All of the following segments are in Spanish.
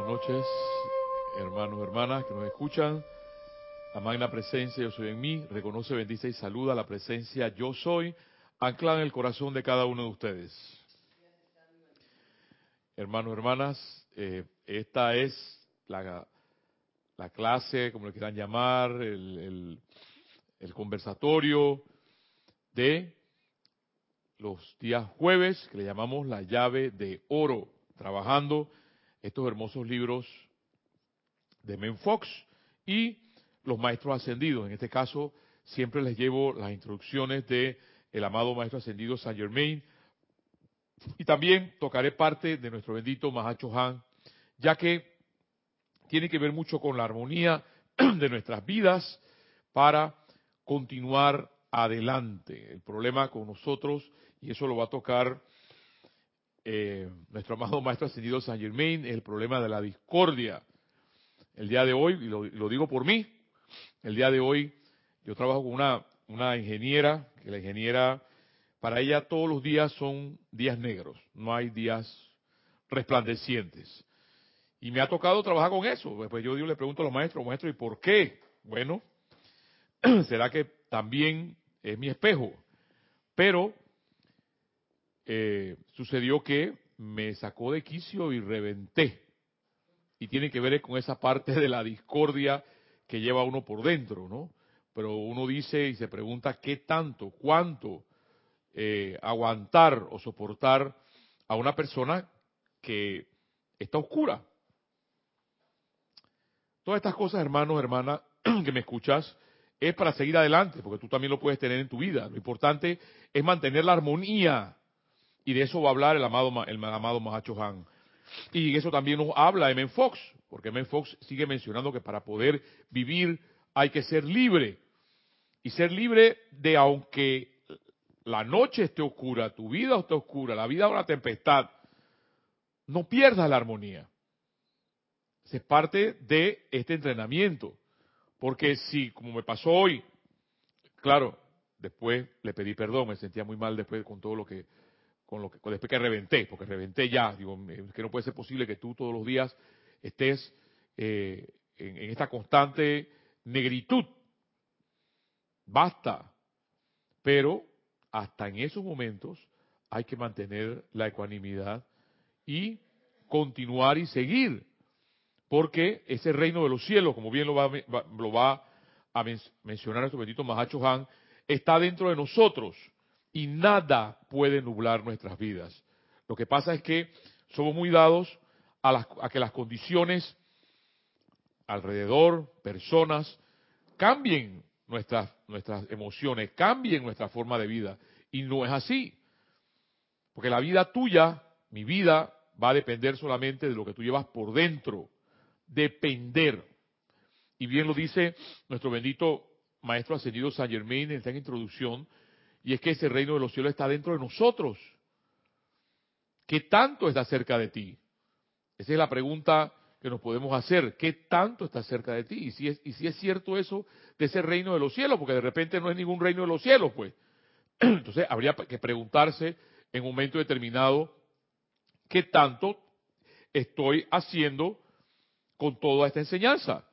buenas noches, hermanos, hermanas que nos escuchan. La magna presencia yo soy en mí, reconoce, bendice y saluda la presencia yo soy, anclada en el corazón de cada uno de ustedes. Hermanos, hermanas, eh, esta es la, la, clase, como le quieran llamar, el, el, el conversatorio de los días jueves, que le llamamos la llave de oro, trabajando estos hermosos libros de Menfox y los maestros ascendidos. En este caso, siempre les llevo las instrucciones de el amado maestro ascendido Saint Germain. Y también tocaré parte de nuestro bendito Mahacho Han, ya que tiene que ver mucho con la armonía de nuestras vidas para continuar adelante. El problema con nosotros, y eso lo va a tocar eh, nuestro amado Maestro Ascendido San Germain, el problema de la discordia. El día de hoy, y lo, digo por mí, el día de hoy yo trabajo con una, una ingeniera, que la ingeniera, para ella todos los días son días negros, no hay días resplandecientes. Y me ha tocado trabajar con eso. Pues yo le pregunto a los maestros, maestros, ¿y por qué? Bueno, será que también es mi espejo. Pero eh, sucedió que me sacó de quicio y reventé. Y tiene que ver con esa parte de la discordia que lleva uno por dentro, ¿no? Pero uno dice y se pregunta qué tanto, cuánto eh, aguantar o soportar a una persona que está oscura. Todas estas cosas, hermanos, hermanas, que me escuchas, es para seguir adelante, porque tú también lo puedes tener en tu vida. Lo importante es mantener la armonía y de eso va a hablar el amado, el amado Mahacho Han. Y eso también nos habla M. Fox, porque M. Fox sigue mencionando que para poder vivir hay que ser libre. Y ser libre de aunque la noche esté oscura, tu vida esté oscura, la vida es una tempestad, no pierdas la armonía. Es parte de este entrenamiento. Porque si, como me pasó hoy, claro, después le pedí perdón, me sentía muy mal después con todo lo que con lo que después que reventé, porque reventé ya, digo, que no puede ser posible que tú todos los días estés eh, en, esta constante negritud. Basta. Pero hasta en esos momentos hay que mantener la ecuanimidad y continuar y seguir. Porque ese reino de los cielos, como bien lo va, lo va a mencionar nuestro bendito Mahacho Han, está dentro de nosotros y nada puede nublar nuestras vidas. Lo que pasa es que somos muy dados a, a que las condiciones alrededor, personas, cambien nuestras, nuestras emociones, cambien nuestra forma de vida. Y no es así. Porque la vida tuya, mi vida, va a depender solamente de lo que tú llevas por dentro. Depender. Y bien lo dice nuestro bendito Maestro Ascendido San Germain en esta introducción, y es que ese reino de los cielos está dentro de nosotros. ¿Qué tanto está cerca de ti? Esa es la pregunta que nos podemos hacer. ¿Qué tanto está cerca de ti? Y si es, cierto eso de ese reino de los cielos, porque de repente no es ningún reino de los cielos, pues. Entonces habría que preguntarse en un momento determinado qué tanto estoy haciendo con toda esta enseñanza.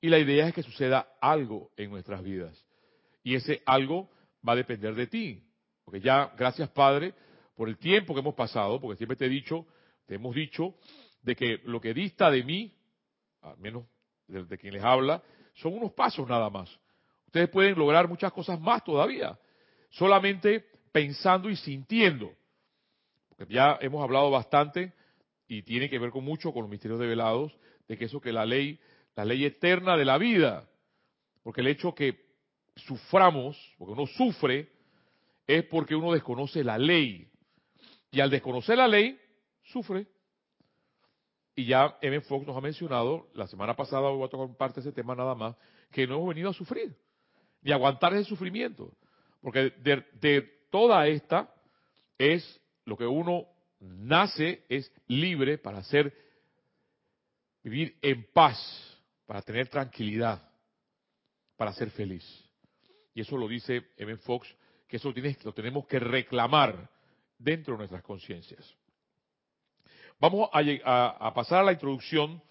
Y la idea es que suceda algo en nuestras vidas. Y ese algo va a depender de ti. Porque ya, gracias Padre, por el tiempo que hemos pasado, porque siempre te he dicho, te hemos dicho, de que lo que dista de mí, al menos de, quien les habla, son unos pasos nada más. Ustedes pueden lograr muchas cosas más todavía, solamente pensando y sintiendo. Porque ya hemos hablado bastante y tiene que ver con mucho con los misterios develados, de que eso que la ley, la ley eterna de la vida, porque el hecho que suframos, porque uno sufre, es porque uno desconoce la ley. Y al desconocer la ley, sufre. Y ya M. Fox nos ha mencionado, la semana pasada voy a tocar parte de ese tema nada más, que no hemos venido a sufrir, ni aguantar ese sufrimiento. Porque de, de toda esta es lo que uno nace, es libre para hacer, vivir en paz, para tener tranquilidad, para ser feliz. Y eso lo dice M. Fox, que eso lo, tenemos que reclamar dentro de nuestras conciencias. Vamos a, pasar a la introducción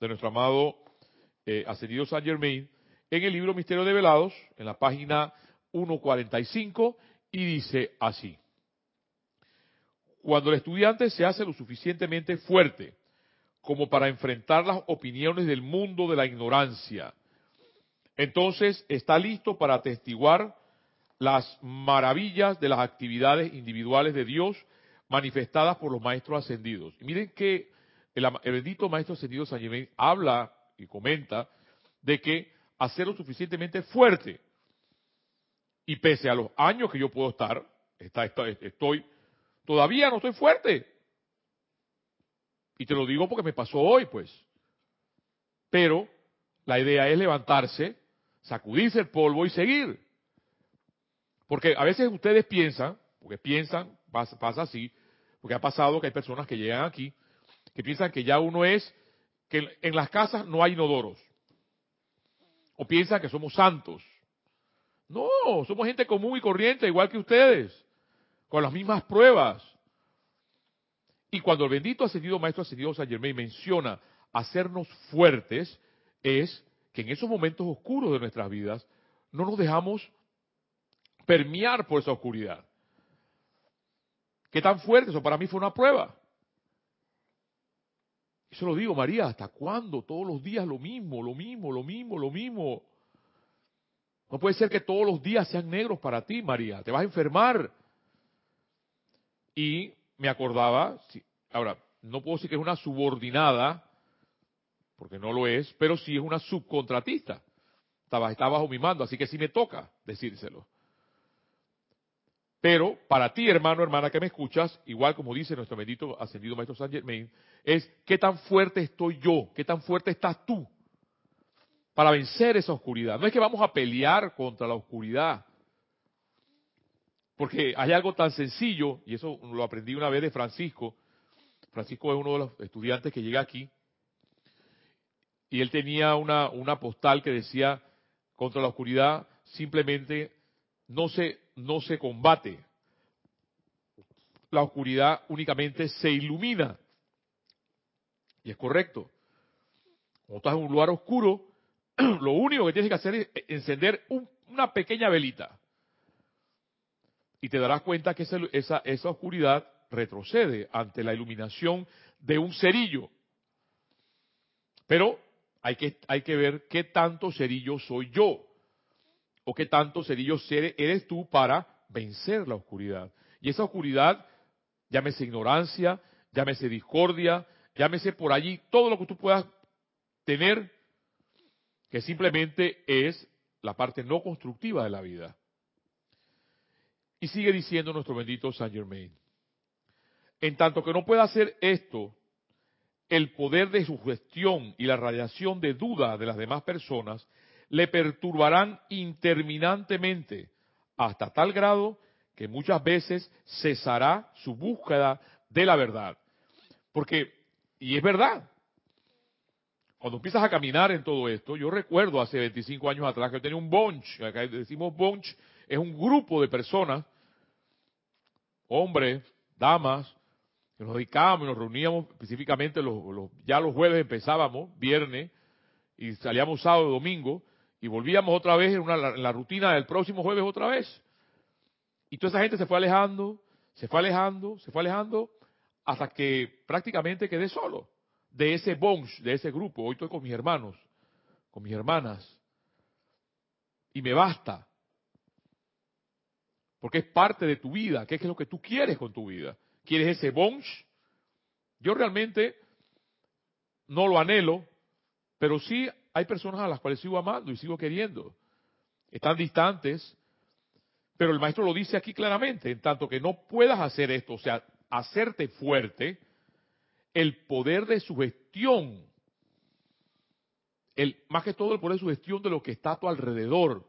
de nuestro amado eh, ascendido Saint Germain en el libro Misterio de Velados, en la página 145, y dice así. Cuando el estudiante se hace lo suficientemente fuerte como para enfrentar las opiniones del mundo de la ignorancia, entonces está listo para atestiguar las maravillas de las actividades individuales de Dios manifestadas por los maestros ascendidos. Y miren que el, bendito maestro ascendido San Germain habla y comenta de que hacerlo suficientemente fuerte. Y pese a los años que yo puedo estar, estoy, todavía no estoy fuerte. Y te lo digo porque me pasó hoy, pues. Pero la idea es levantarse, sacudirse el polvo y seguir. Porque a veces ustedes piensan, porque piensan, pasa, así, porque ha pasado que hay personas que llegan aquí, que piensan que ya uno es, que en las casas no hay inodoros. O piensan que somos santos. No, somos gente común y corriente, igual que ustedes, con las mismas pruebas. Y cuando el bendito ascendido Maestro Ascendido San Germain menciona hacernos fuertes, es que en esos momentos oscuros de nuestras vidas no nos dejamos permear por esa oscuridad. ¿Qué tan fuerte? Eso para mí fue una prueba. Eso lo digo, María, ¿hasta cuándo? Todos los días lo mismo, lo mismo, lo mismo, lo mismo. No puede ser que todos los días sean negros para ti, María. Te vas a enfermar. Y me acordaba, ahora, no puedo decir que es una subordinada, porque no lo es, pero sí es una subcontratista. Está, bajo mi mando, así que sí me toca decírselo. Pero para ti, hermano, hermana que me escuchas, igual como dice nuestro bendito ascendido Maestro San Germain, es qué tan fuerte estoy yo, qué tan fuerte estás tú para vencer esa oscuridad. No es que vamos a pelear contra la oscuridad, porque hay algo tan sencillo, y eso lo aprendí una vez de Francisco. Francisco es uno de los estudiantes que llega aquí, y él tenía una, postal que decía, contra la oscuridad simplemente no se no se combate. La oscuridad únicamente se ilumina. Y es correcto. Cuando estás en un lugar oscuro, lo único que tienes que hacer es encender una pequeña velita. Y te darás cuenta que esa, esa oscuridad retrocede ante la iluminación de un cerillo. Pero hay que, hay que ver qué tanto cerillo soy yo o qué tanto cerillo eres tú para vencer la oscuridad. Y esa oscuridad, llámese ignorancia, llámese discordia, llámese por allí todo lo que tú puedas tener, que simplemente es la parte no constructiva de la vida. Y sigue diciendo nuestro bendito Saint Germain. En tanto que no pueda hacer esto, el poder de su gestión y la radiación de duda de las demás personas le perturbarán interminantemente hasta tal grado que muchas veces cesará su búsqueda de la verdad. Porque, y es verdad, cuando empiezas a caminar en todo esto, yo recuerdo hace 25 años atrás que yo tenía un bunch, acá decimos bunch, es un grupo de personas, hombres, damas, nos dedicábamos y nos reuníamos específicamente los, ya los jueves empezábamos, viernes, y salíamos sábado y domingo, y volvíamos otra vez en, la rutina del próximo jueves otra vez. Y toda esa gente se fue alejando, se fue alejando, se fue alejando, hasta que prácticamente quedé solo de ese bunch, de ese grupo. Hoy estoy con mis hermanos, con mis hermanas. Y me basta. Porque es parte de tu vida. ¿Qué es lo que tú quieres con tu vida? ¿Quieres ese bunch? Yo realmente no lo anhelo, pero sí hay personas a las cuales sigo amando y sigo queriendo. Están distantes, pero el maestro lo dice aquí claramente, en tanto que no puedas hacer esto, o sea, hacerte fuerte, el poder de sugestión, el, más que todo el poder de sugestión de lo que está a tu alrededor.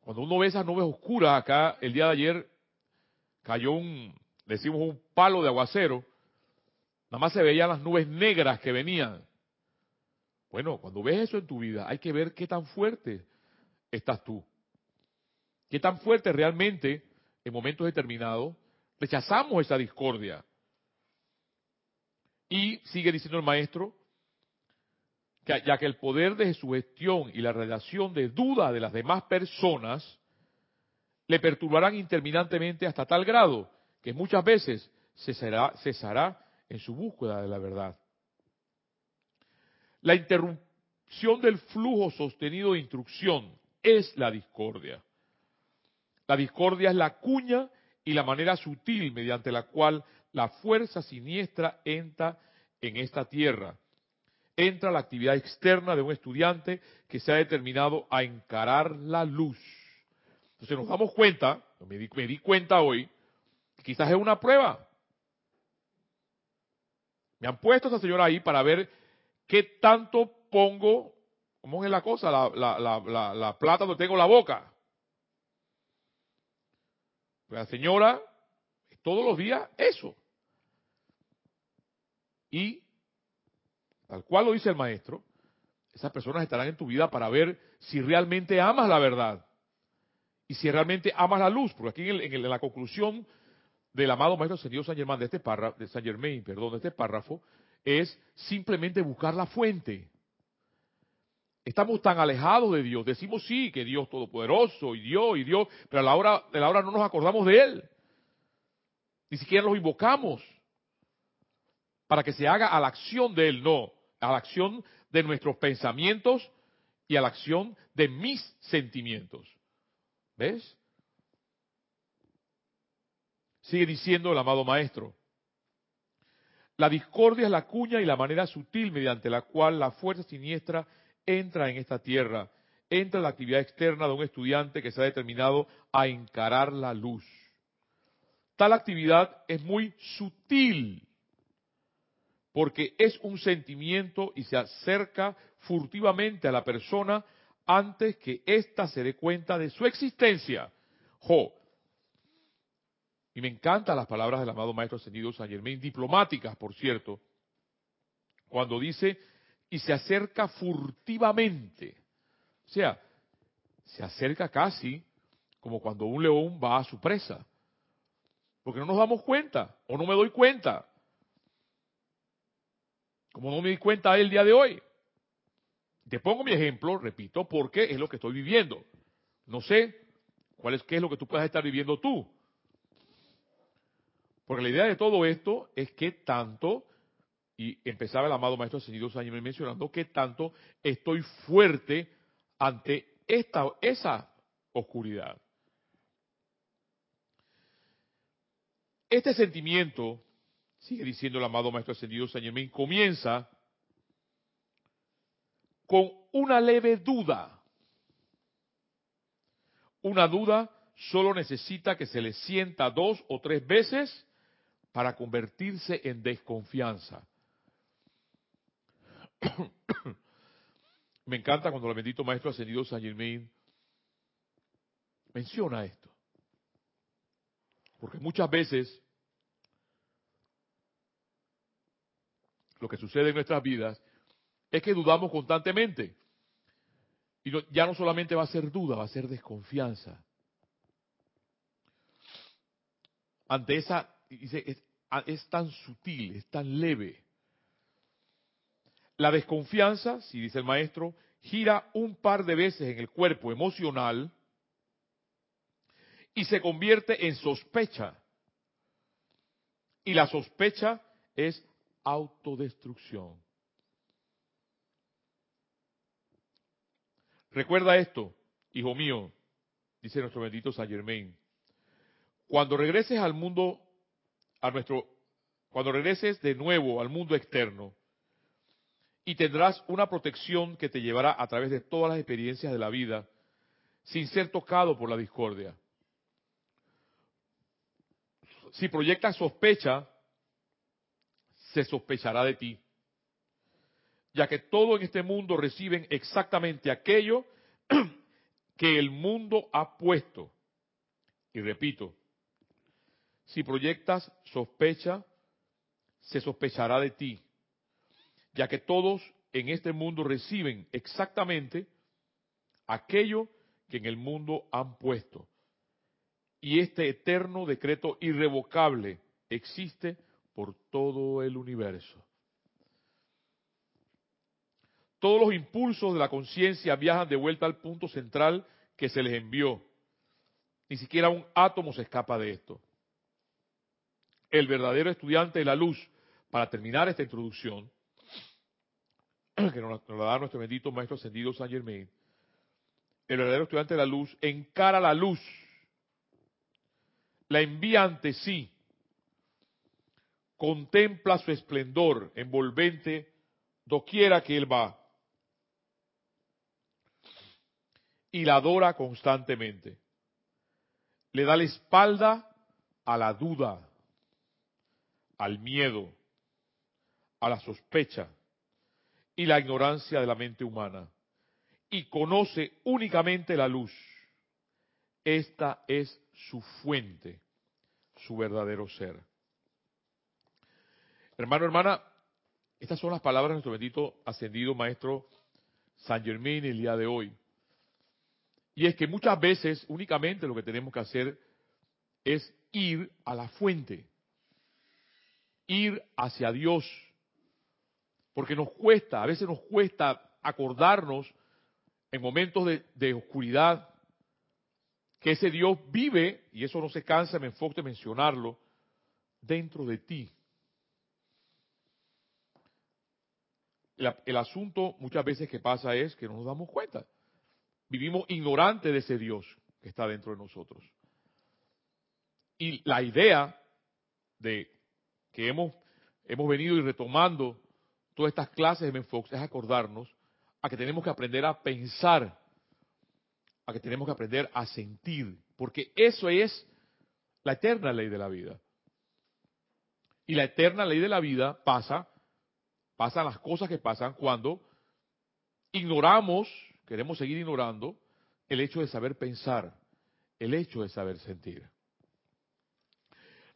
Cuando uno ve esas nubes oscuras acá, el día de ayer cayó un, decimos un palo de aguacero, nada más se veían las nubes negras que venían. Bueno, cuando ves eso en tu vida, hay que ver qué tan fuerte estás tú. Qué tan fuerte realmente, en momentos determinados, Rechazamos esa discordia. Y sigue diciendo el maestro, que, ya que el poder de su gestión y la relación de duda de las demás personas le perturbarán interminantemente hasta tal grado que muchas veces cesará, cesará en su búsqueda de la verdad. La interrupción del flujo sostenido de instrucción es la discordia. La discordia es la cuña y la manera sutil mediante la cual la fuerza siniestra entra en esta tierra. Entra la actividad externa de un estudiante que se ha determinado a encarar la luz. Entonces nos damos cuenta, me di, me di cuenta hoy, quizás es una prueba. Me han puesto a esa señora ahí para ver qué tanto pongo, ¿cómo es la cosa? La, la, la, la plata donde tengo la boca. La señora, todos los días, eso. Y, tal cual lo dice el maestro, esas personas estarán en tu vida para ver si realmente amas la verdad y si realmente amas la luz. Porque aquí en, la conclusión del amado maestro señor San Germán de este párrafo, de San Germain, perdón, de este párrafo, es simplemente buscar la fuente. Estamos tan alejados de Dios. Decimos sí, que Dios todopoderoso y Dios y Dios, pero a la hora de la hora no nos acordamos de Él. Ni siquiera los invocamos para que se haga a la acción de Él, no, a la acción de nuestros pensamientos y a la acción de mis sentimientos. ¿Ves? Sigue diciendo el amado maestro. La discordia es la cuña y la manera sutil mediante la cual la fuerza siniestra entra en esta tierra, entra en la actividad externa de un estudiante que se ha determinado a encarar la luz. Tal actividad es muy sutil porque es un sentimiento y se acerca furtivamente a la persona antes que ésta se dé cuenta de su existencia. Jo. Y me encantan las palabras del amado Maestro Ascendido San Germain, diplomáticas, por cierto, cuando dice, y se acerca furtivamente. O sea, se acerca casi como cuando un león va a su presa. Porque no nos damos cuenta, o no me doy cuenta. Como no me di cuenta el día de hoy. Te pongo mi ejemplo, repito, porque es lo que estoy viviendo. No sé cuál es, qué es lo que tú puedas estar viviendo tú. Porque la idea de todo esto es que tanto, y empezaba el amado Maestro Ascendido Sánchez mencionando, que tanto estoy fuerte ante esta, esa oscuridad. Este sentimiento sigue diciendo el amado Maestro Ascendido Germain, comienza con una leve duda. Una duda solo necesita que se le sienta dos o tres veces para convertirse en desconfianza. Me encanta cuando el bendito Maestro Ascendido San Germain menciona esto. Porque muchas veces lo que sucede en nuestras vidas es que dudamos constantemente. Y ya no solamente va a ser duda, va a ser desconfianza. Ante esa, dice, es, es tan sutil, es tan leve. La desconfianza, si dice el maestro, gira un par de veces en el cuerpo emocional y se convierte en sospecha. Y la sospecha es autodestrucción. Recuerda esto, hijo mío, dice nuestro bendito Saint Germain. Cuando regreses al mundo, a nuestro, cuando regreses de nuevo al mundo externo, y tendrás una protección que te llevará a través de todas las experiencias de la vida, sin ser tocado por la discordia. Si proyectas sospecha, se sospechará de ti, ya que todo en este mundo reciben exactamente aquello que el mundo ha puesto. Y repito, si proyectas sospecha, se sospechará de ti, ya que todos en este mundo reciben exactamente aquello que en el mundo han puesto. y este eterno decreto irrevocable existe por todo el universo. Todos los impulsos de la conciencia viajan de vuelta al punto central que se les envió. Ni siquiera un átomo se escapa de esto. El verdadero estudiante de la luz, para terminar esta introducción, que nos, la da nuestro bendito Maestro Ascendido San Germain, el verdadero estudiante de la luz encara la luz, la envía ante sí, contempla su esplendor envolvente doquiera que él va y la adora constantemente. Le da la espalda a la duda, al miedo, a la sospecha y la ignorancia de la mente humana y conoce únicamente la luz. Esta es su fuente, su verdadero ser. Hermano, hermana, estas son las palabras de nuestro bendito ascendido maestro San Germain el día de hoy. Y es que muchas veces únicamente lo que tenemos que hacer es ir a la fuente, ir hacia Dios, porque nos cuesta, a veces nos cuesta acordarnos en momentos de, oscuridad que ese Dios vive, y eso no se cansa, me enfoque de mencionarlo, dentro de ti. el asunto muchas veces que pasa es que no nos damos cuenta vivimos ignorantes de ese Dios que está dentro de nosotros. Y la idea de que hemos, hemos venido y retomando todas estas clases de Menfox es acordarnos a que tenemos que aprender a pensar, a que tenemos que aprender a sentir, porque eso es la eterna ley de la vida. Y la eterna ley de la vida pasa, pasan las cosas que pasan cuando ignoramos queremos seguir ignorando el hecho de saber pensar, el hecho de saber sentir.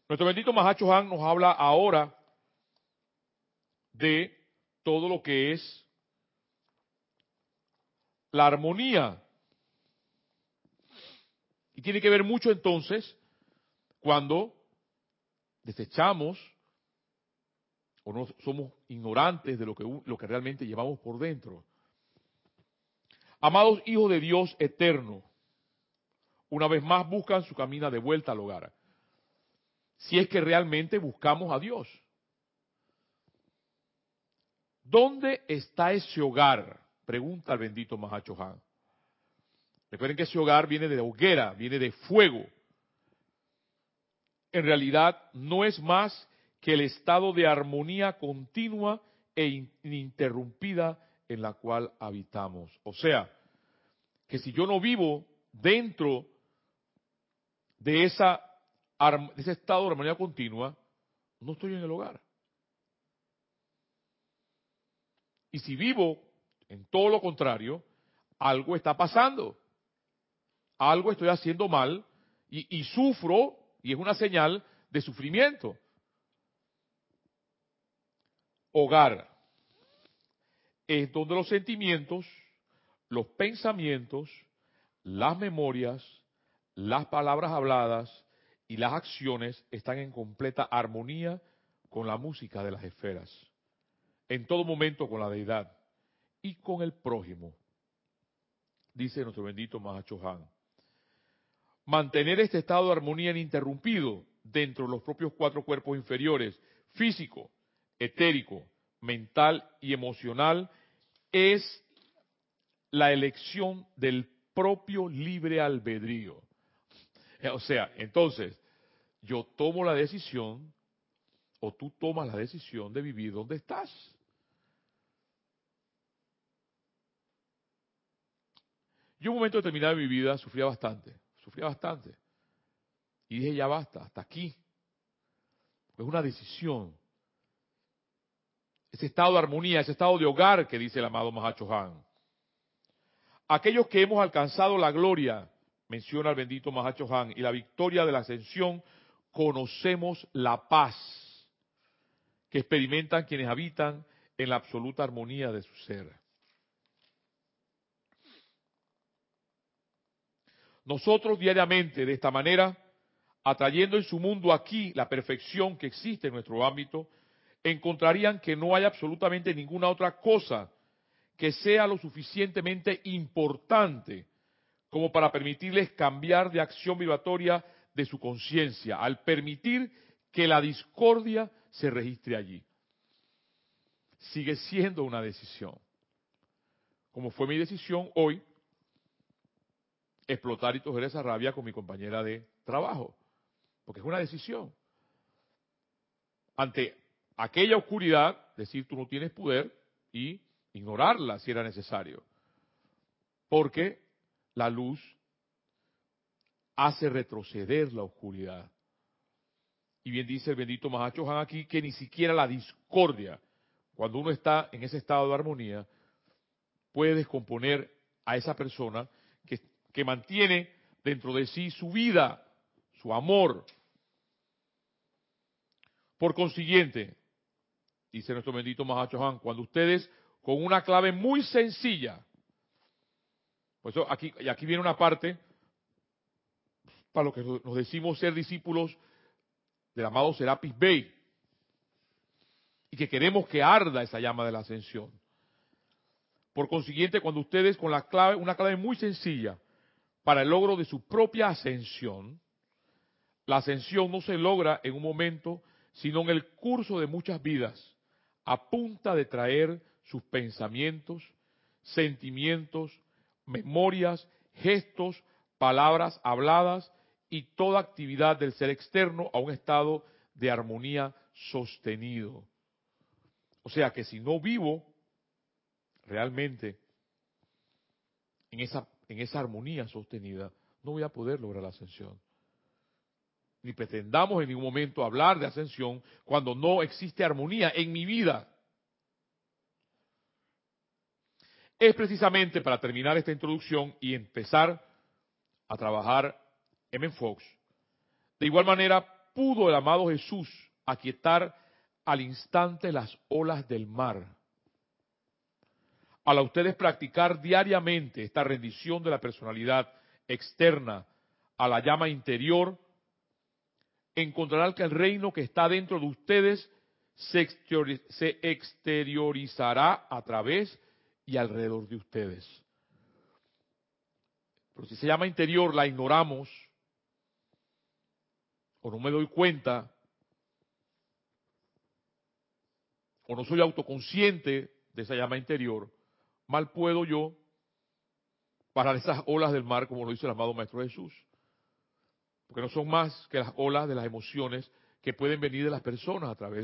Nuestro bendito Mahacho Han nos habla ahora de todo lo que es la armonía. Y tiene que ver mucho entonces cuando desechamos o no somos ignorantes de lo que, lo que realmente llevamos por dentro. Amados hijos de Dios eterno, una vez más buscan su camino de vuelta al hogar. Si es que realmente buscamos a Dios. ¿Dónde está ese hogar? Pregunta el bendito Mahacho Han. Recuerden que ese hogar viene de hoguera, viene de fuego. En realidad no es más que el estado de armonía continua e ininterrumpida en la cual habitamos. O sea, que si yo no vivo dentro de, esa, de ese estado de armonía continua, no estoy en el hogar. Y si vivo en todo lo contrario, algo está pasando. Algo estoy haciendo mal y, y sufro y es una señal de sufrimiento. Hogar es donde los sentimientos, los pensamientos, las memorias, las palabras habladas y las acciones están en completa armonía con la música de las esferas, en todo momento con la deidad y con el prójimo, dice nuestro bendito Mahacho Han. Mantener este estado de armonía ininterrumpido dentro de los propios cuatro cuerpos inferiores, físico, etérico, mental y emocional es la elección del propio libre albedrío. O sea, entonces, yo tomo la decisión o tú tomas la decisión de vivir donde estás. Yo en un momento determinado de mi vida sufría bastante, sufría bastante. Y dije, ya basta, hasta aquí. Es una decisión ese estado de armonía, ese estado de hogar que dice el amado Mahacho Han. Aquellos que hemos alcanzado la gloria, menciona el bendito Mahacho Han, y la victoria de la ascensión, conocemos la paz que experimentan quienes habitan en la absoluta armonía de su ser. Nosotros diariamente, de esta manera, atrayendo en su mundo aquí la perfección que existe en nuestro ámbito, encontrarían que no hay absolutamente ninguna otra cosa que sea lo suficientemente importante como para permitirles cambiar de acción vibratoria de su conciencia, al permitir que la discordia se registre allí. Sigue siendo una decisión. Como fue mi decisión hoy, explotar y coger esa rabia con mi compañera de trabajo. Porque es una decisión. Ante aquella oscuridad, decir tú no tienes poder y ignorarla si era necesario. Porque la luz hace retroceder la oscuridad. Y bien dice el bendito Mahacho Han aquí que ni siquiera la discordia, cuando uno está en ese estado de armonía, puede descomponer a esa persona que, que mantiene dentro de sí su vida, su amor. Por consiguiente, dice nuestro bendito Mahacho Han, cuando ustedes con una clave muy sencilla, pues aquí, y aquí viene una parte para lo que nos decimos ser discípulos del amado Serapis Bey y que queremos que arda esa llama de la ascensión. Por consiguiente, cuando ustedes con la clave, una clave muy sencilla para el logro de su propia ascensión, la ascensión no se logra en un momento, sino en el curso de muchas vidas, a punta de traer sus pensamientos, sentimientos, memorias, gestos, palabras habladas y toda actividad del ser externo a un estado de armonía sostenido. O sea que si no vivo realmente en esa, en esa armonía sostenida, no voy a poder lograr la ascensión. Ni pretendamos en ningún momento hablar de ascensión cuando no existe armonía en mi vida. Es precisamente para terminar esta introducción y empezar a trabajar M. Fox. De igual manera, pudo el amado Jesús aquietar al instante las olas del mar. Al a ustedes practicar diariamente esta rendición de la personalidad externa a la llama interior, encontrarán que el reino que está dentro de ustedes se exteriorizará a través y alrededor de ustedes. Pero si se llama interior, la ignoramos, o no me doy cuenta, o no soy autoconsciente de esa llama interior, mal puedo yo parar esas olas del mar, como lo dice el amado Maestro Jesús. Porque no son más que las olas de las emociones que pueden venir de las personas a través